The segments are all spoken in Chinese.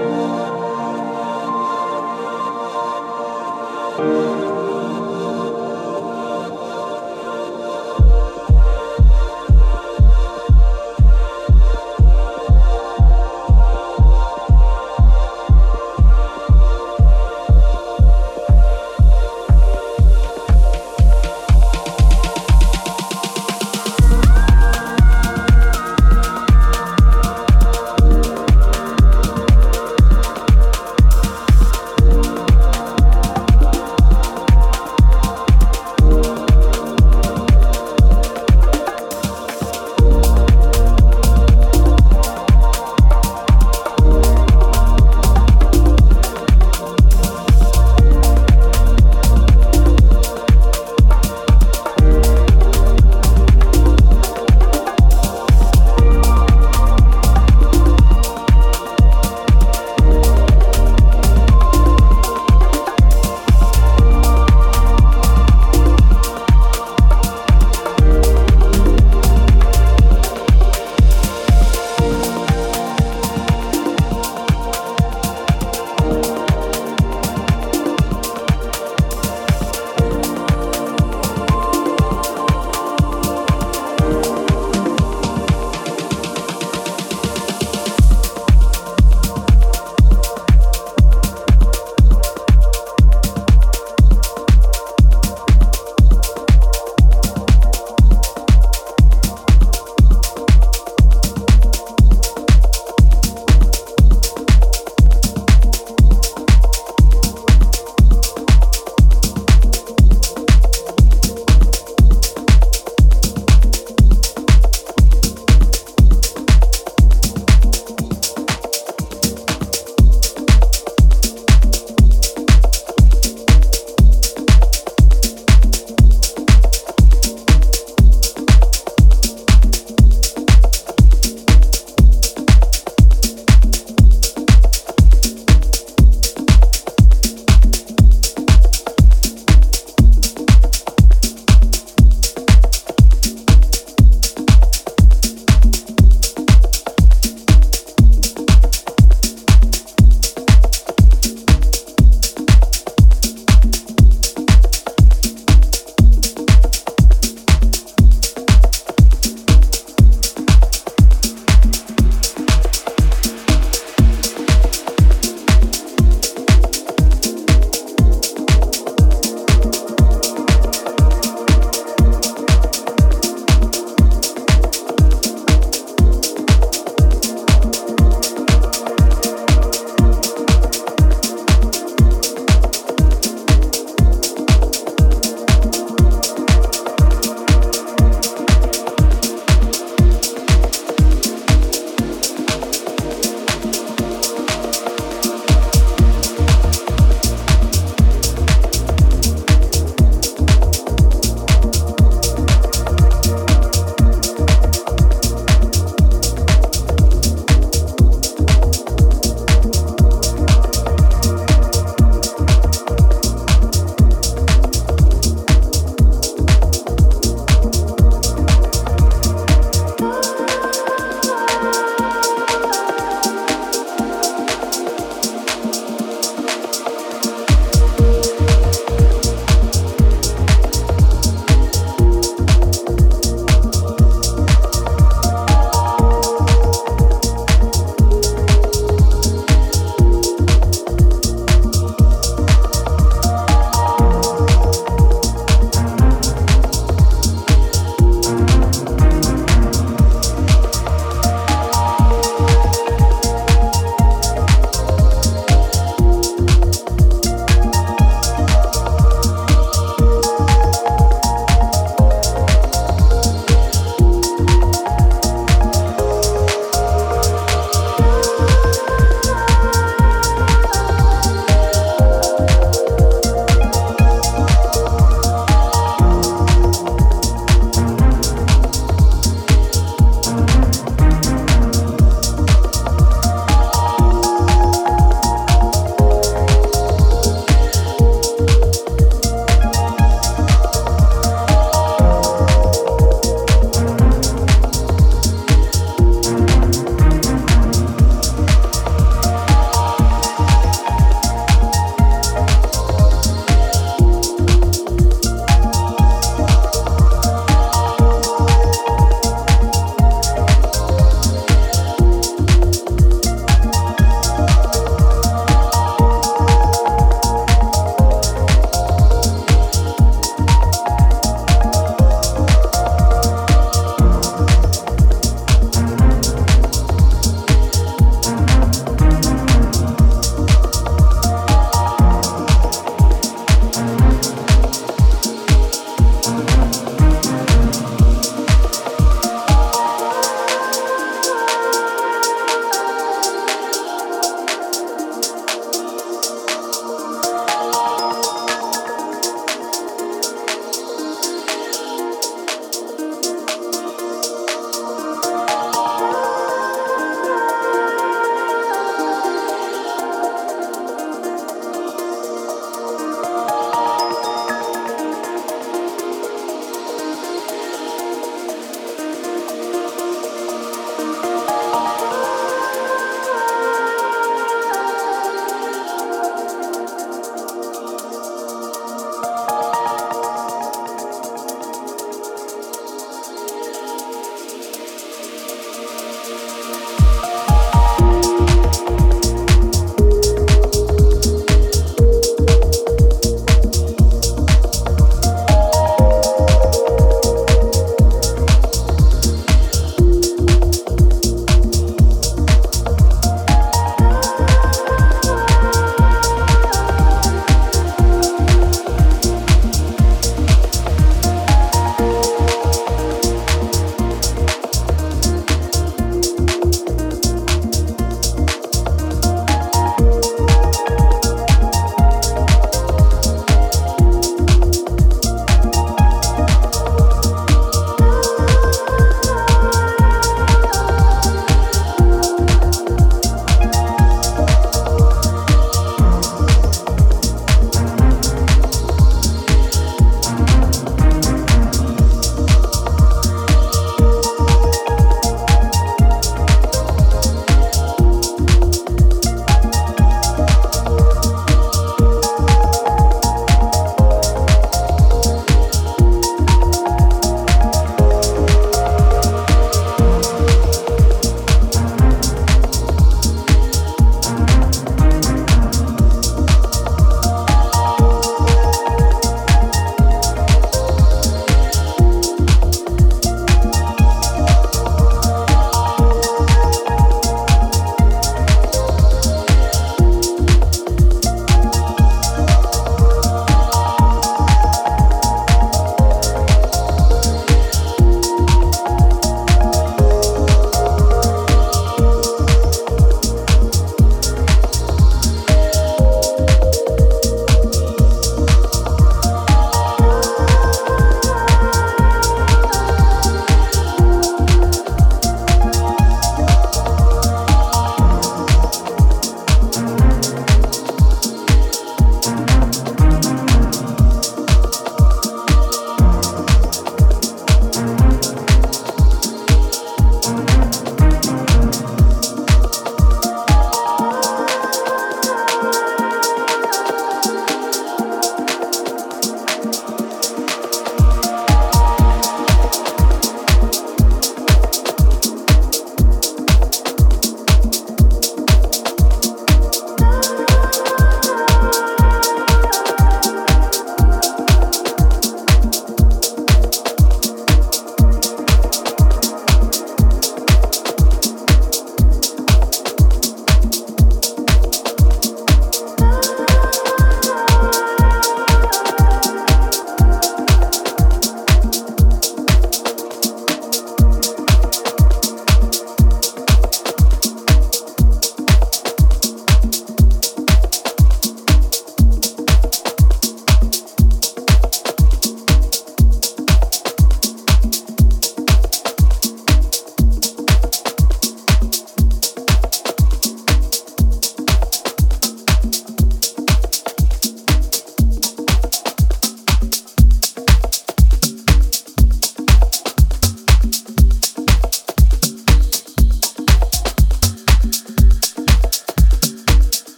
Oh.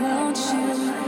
want you